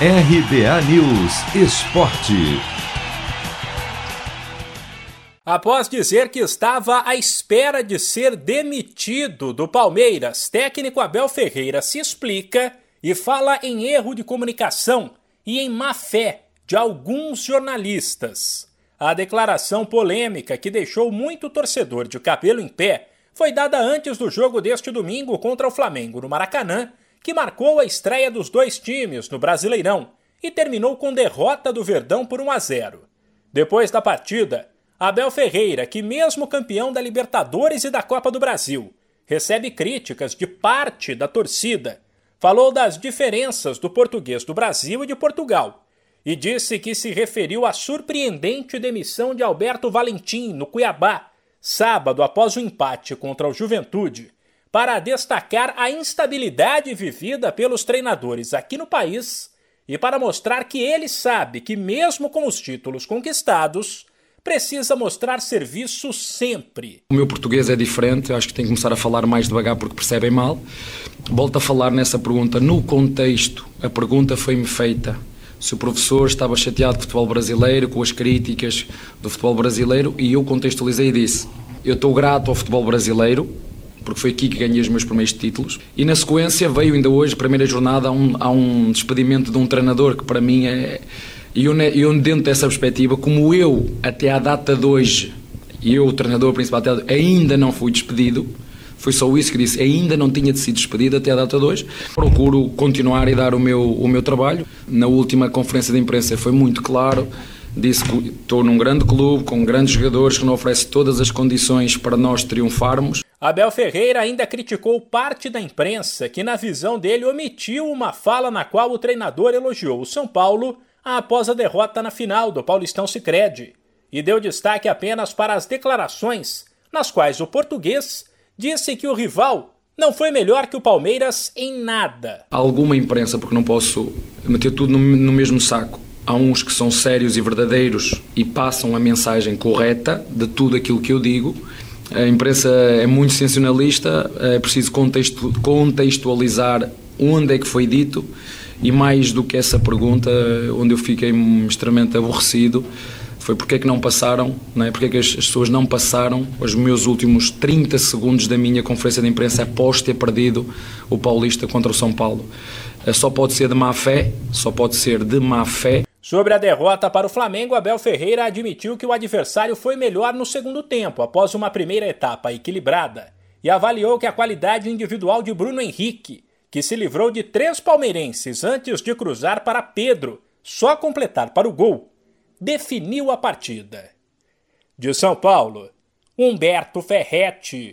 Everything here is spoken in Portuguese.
RBA News Esporte. Após dizer que estava à espera de ser demitido do Palmeiras, técnico Abel Ferreira se explica e fala em erro de comunicação e em má fé de alguns jornalistas. A declaração polêmica que deixou muito torcedor de cabelo em pé foi dada antes do jogo deste domingo contra o Flamengo no Maracanã, que marcou a estreia dos dois times no Brasileirão e terminou com derrota do Verdão por 1 a 0. Depois da partida, Abel Ferreira, que mesmo campeão da Libertadores e da Copa do Brasil, recebe críticas de parte da torcida, falou das diferenças do português do Brasil e de Portugal e disse que se referiu à surpreendente demissão de Alberto Valentim no Cuiabá, sábado após o empate contra o Juventude, para destacar a instabilidade vivida pelos treinadores aqui no país e para mostrar que ele sabe que, mesmo com os títulos conquistados, precisa mostrar serviço sempre. O meu português é diferente, acho que tenho que começar a falar mais devagar porque percebem mal. Volto a falar nessa pergunta. No contexto, a pergunta foi-me feita se o professor estava chateado com o futebol brasileiro, com as críticas do futebol brasileiro, e eu contextualizei e disse: Eu estou grato ao futebol brasileiro, porque foi aqui que ganhei os meus primeiros títulos. E na sequência veio ainda hoje, primeira jornada, a um, a um despedimento de um treinador que para mim é e eu, dentro dessa perspectiva, como eu, até à data de hoje, eu, o treinador principal, ainda não fui despedido, foi só isso que disse, ainda não tinha sido despedido até à data de hoje. Procuro continuar e dar o meu, o meu trabalho. Na última conferência de imprensa foi muito claro, disse que estou num grande clube, com grandes jogadores, que não oferece todas as condições para nós triunfarmos. Abel Ferreira ainda criticou parte da imprensa que, na visão dele, omitiu uma fala na qual o treinador elogiou o São Paulo após a derrota na final do Paulistão Sicredi e deu destaque apenas para as declarações nas quais o português disse que o rival não foi melhor que o Palmeiras em nada. Alguma imprensa, porque não posso meter tudo no, no mesmo saco. Há uns que são sérios e verdadeiros e passam a mensagem correta de tudo aquilo que eu digo. A imprensa é muito sensacionalista, é preciso contextualizar onde é que foi dito e mais do que essa pergunta, onde eu fiquei extremamente aborrecido, foi porque é que não passaram, não é? porque é que as pessoas não passaram os meus últimos 30 segundos da minha conferência de imprensa após ter perdido o Paulista contra o São Paulo. Eh, só pode ser de má fé, só pode ser de má fé. Sobre a derrota para o Flamengo, Abel Ferreira admitiu que o adversário foi melhor no segundo tempo, após uma primeira etapa equilibrada, e avaliou que a qualidade individual de Bruno Henrique que se livrou de três palmeirenses antes de cruzar para Pedro, só completar para o gol, definiu a partida. De São Paulo, Humberto Ferretti.